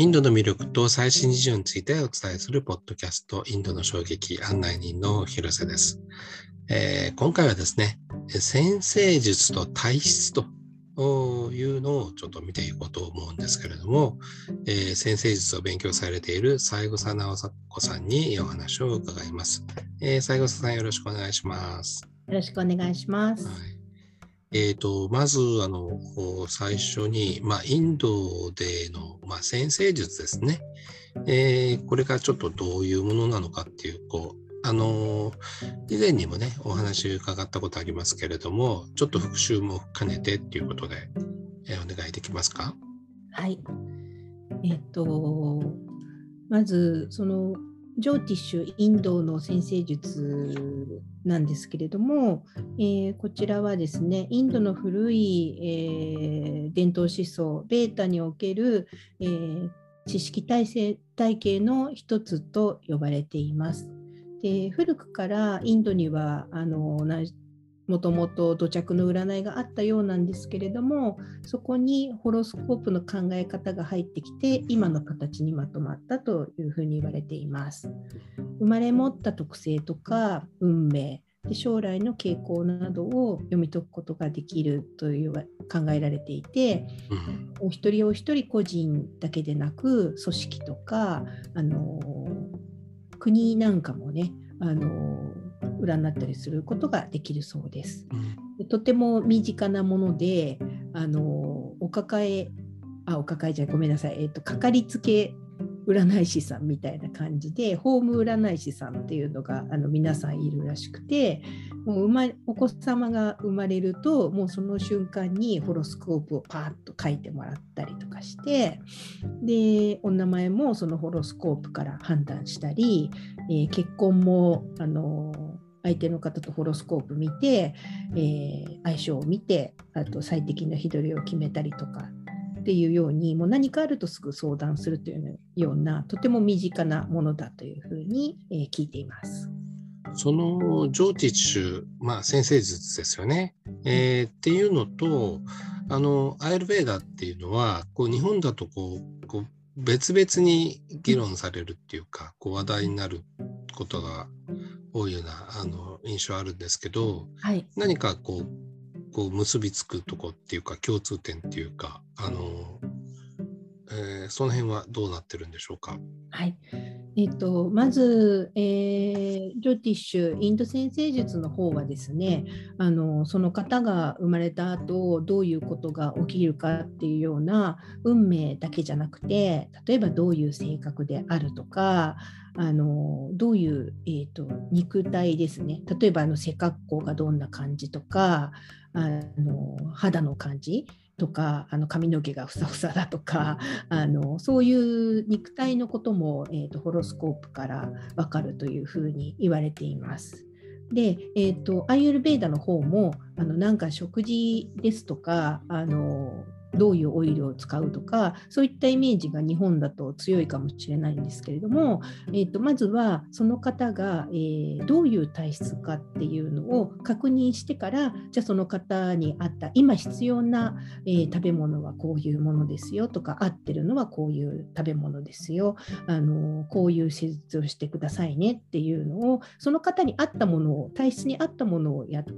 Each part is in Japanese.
インドの魅力と最新事情についてお伝えするポッドキャスト、インドの衝撃案内人の広瀬です。えー、今回はですね、先生術と体質というのをちょっと見ていこうと思うんですけれども、えー、先生術を勉強されている西郷さ直子さんにお話を伺います。えー、西郷さんよろしくお願いします。よろしくお願いします。はいえーと、まずあの最初に、まあ、インドでの、まあ、先生術ですね、えー、これがちょっとどういうものなのかっていうこうあの以前にもねお話伺ったことありますけれどもちょっと復習も兼ねてっていうことで、えー、お願いできますか？はい。えっ、ー、とまずそのジョーティッシュインドの先生術なんですけれども、えー、こちらはですねインドの古い、えー、伝統思想ベータにおける、えー、知識体制体系の一つと呼ばれています。で古くからインドにはあのもともと土着の占いがあったようなんですけれどもそこにホロスコープの考え方が入ってきて今の形にまとまったというふうに言われています。生まれ持った特性とか運命で将来の傾向などを読み解くことができるという考えられていて、お一人お一人個人だけでなく組織とかあの国なんかもねあの占ったりすることができるそうです。でとても身近なものであのお抱えあお抱えじゃごめんなさい、えーと、かかりつけ占い師さんみたいな感じでホーム占い師さんっていうのがあの皆さんいるらしくてもう生まお子様が生まれるともうその瞬間にホロスコープをパーッと書いてもらったりとかしてでお名前もそのホロスコープから判断したり、えー、結婚もあの相手の方とホロスコープ見て、えー、相性を見てあと最適な日取りを決めたりとかっていうようにもう何かあるとすぐ相談するというようなとても身近なものだというふうに、えー、聞いています。そのジョーティッシュ、まあ、先生術ですよね、えー、っていうのとあのアイルベーダーっていうのはこう日本だとこうこう別々に議論されるっていうかこう話題になることが多いようなあの印象あるんですけど、はい、何かこうこう結びつくとこっていうか共通点っていうかあの、えー、その辺はどうなってるんでしょうか？はいえーと、まず、えー、ジョティッシュインド先生術の方はですねあのその方が生まれた後どういうことが起きるかっていうような運命だけじゃなくて例えばどういう性格であるとかあのどういう、えーと、肉体ですね例えばあの背格好がどんな感じとかあの肌の感じとかあの髪の毛がふさふさだとかあのそういう肉体のことも、えーと、ホロスコープから分かるというふうに言われています。で、えーと、アイユルベーダの方もあのなんか食事ですとかあのどういうオイルを使うとかそういったイメージが日本だと強いかもしれないんですけれども、えーと、まずはその方が、えー、どういう体質かっていうのを確認してからじゃあその方に合った今必要な、えー、食べ物はこういうものですよとか合ってるのはこういう食べ物ですよあのこういう施術をしてくださいねっていうのをその方に合ったものを体質に合ったものをやって、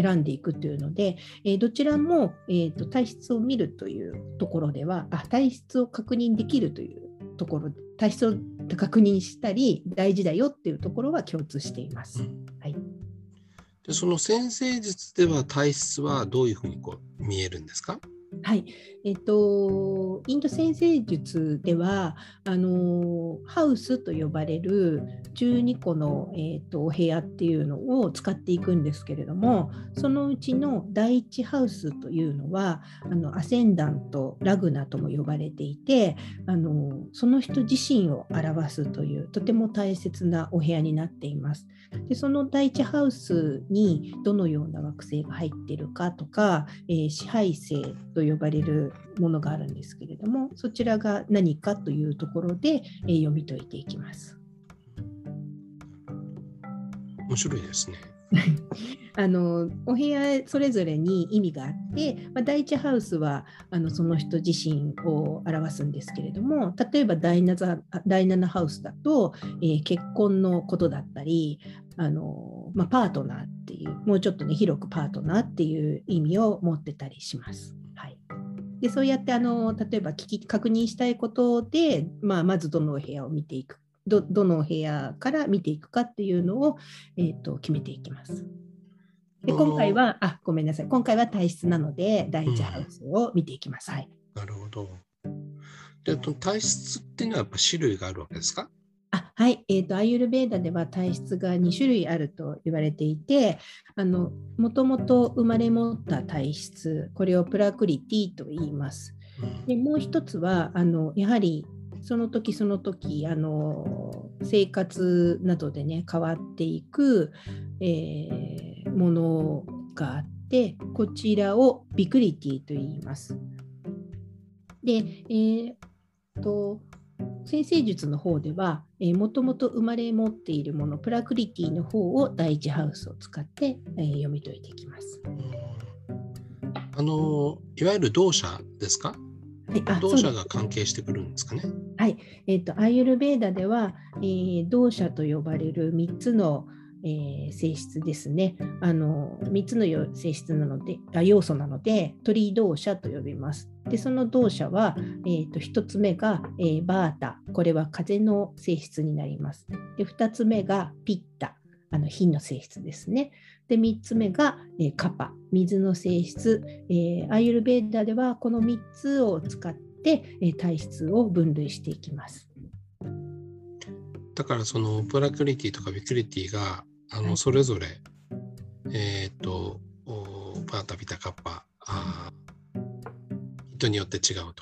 選んでいくというので、えー、どちらも、えーと体質を見るというところではあ体質を確認できるというところ体質を確認したり大事だよっていうところは共通しています。はい、でその先生術では体質はどういうふうにこう見えるんですか？はい、えっと、インド先生術ではあのハウスと呼ばれる12個の、えっと、お部屋っていうのを使っていくんですけれどもそのうちの第一ハウスというのはあのアセンダントラグナとも呼ばれていてあのその人自身を表すというとても大切なお部屋になっています。でその第一ハウスにどのような惑星が入っているかとか、えー、支配星と呼ばれるものがあるんですけれどもそちらが何かというところで、えー、読み解いていきます。面白いですね。あのお部屋それぞれに意味があって、まあ、第一ハウスはあのその人自身を表すんですけれども例えば第 7, 第7ハウスだと、えー結婚のことだったりあの、まあ、パートナーっていうもうちょっとね広くパートナーっていう意味を持ってたりします。はいでそうやってあの例えば聞き確認したいことで、まあ、まずどのお部屋を見ていくどどのお部屋から見ていくかっていうのを、えー、と決めていきます。で今回はあごめんなさい今回は体質なので第一ハウスを見ていきます。はい、なるほど。で、体質っていうのはやっぱ種類があるわけですか？あはい、えーと、アーユルベーダでは体質が2種類あると言われていて、あのもともと生まれ持った体質、これをプラクリティと言います。うんでもう一つはあのやはりその時その時あの生活などでね変わっていく、えーものがあってこちらをビクリティと言います。で、えーと先生術の方ではもともと生まれ持っているものプラクリティの方を第一ハウスを使って、えー読み解いていきます。あのいわゆる同社ですか？はい、あ同社が関係してくるんですかね？はい、えっとアーユルベーダでは、えー、同社と呼ばれる3つの、えー性質ですね。あの3つの性質なのであ要素なので鳥同社と呼びます。でその同社は、えー、と1つ目が、えーバータこれは風の性質になります。で2つ目がピッタあの火の性質ですね。で3つ目が、えーカパ水の性質、えーアーユルベーダではこの3つを使って、えー体質を分類していきます。だからそのプラクリティとかビクリティがあのはいそれぞれ、えっ、とおバータビタカッパあー人によって違う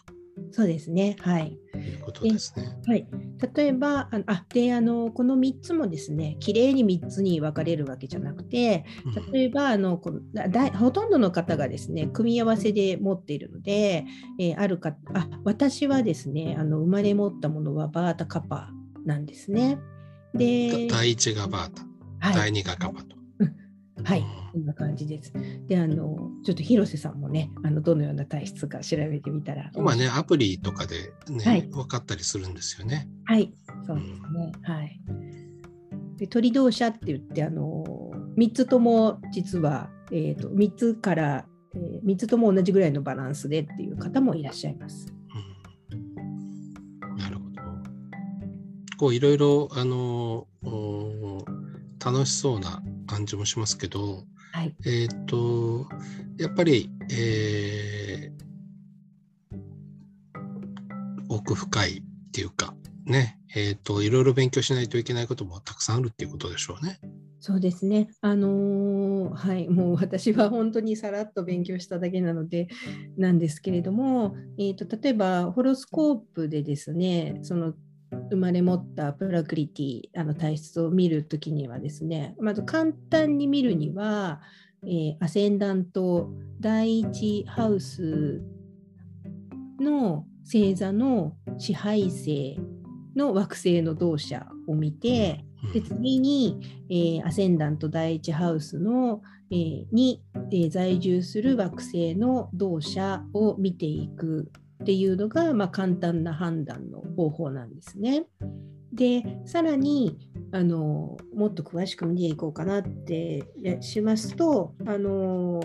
そうですね。はい。ということですね。はい、例えば、あのあであのこの3つもですね、きれいに3つに分かれるわけじゃなくて、うん例えばあのこのだほとんどの方がですね、組み合わせで持っているので、えーあるかあ私はですねあの、生まれ持ったものはバータカパなんですね。で、だ第一がバータ、はい第二がカパと。はいうんこんな感じです。で、あのちょっと広瀬さんもね、あのどのような体質か調べてみたら。今ね、アプリとかでね、はい分かったりするんですよね。はい、そうですね。はい。で鳥同社って言ってあの3つとも実は、えー、と3つから、えー、3つとも同じぐらいのバランスでっていう方もいらっしゃいます。うんなるほど。こういろいろあのお楽しそうな感じもしますけど、はい、えっ、とやっぱり、えー奥深いっていうかね、えっ、といろいろ勉強しないといけないこともたくさんあるっていうことでしょうね。そうですね。あのーはい、もう私は本当にさらっと勉強しただけなのでなんですけれども、えー、と例えばホロスコープでですね、その生まれ持ったプラクリティあの体質を見るときにはですね、まず簡単に見るには、えーアセンダント第一ハウスの星座の支配星の惑星の同社を見て、うん。で次に、えーアセンダント第一ハウスの、えーに、えー在住する惑星の同社を見ていくっていうのが、まあ、簡単な判断の方法なんですね。でさらにあのもっと詳しく見ていこうかなってしますとあの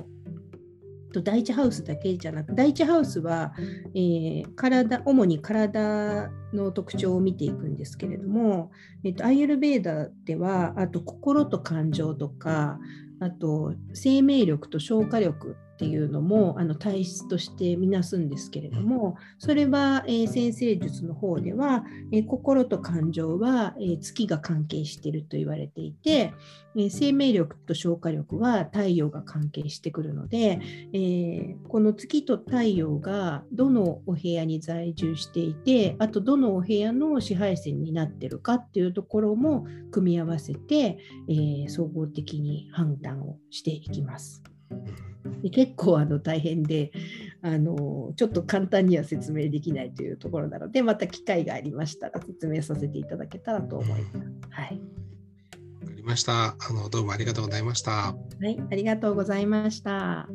第一ハウスだけじゃなく第一ハウスは、えー体主に体の特徴を見ていくんですけれども、えっと、アイユルベーダではあと心と感情とかあと生命力と消化力っていうのもあの体質としてみなすんですけれどもそれは、えー先生術の方では、えー心と感情は、えー月が関係していると言われていて、え生命力と消化力は太陽が関係してくるので、えこの月と太陽がどのお部屋に在住していてあとどのお部屋の支配線になってるかっていうところも組み合わせて、え総合的に判断をしていきます。で結構あの大変であのちょっと簡単には説明できないというところなのでまた機会がありましたら説明させていただけたらと思います。はい、わかりまました。あのどうもありがとうございました。はい、ありがとうございました。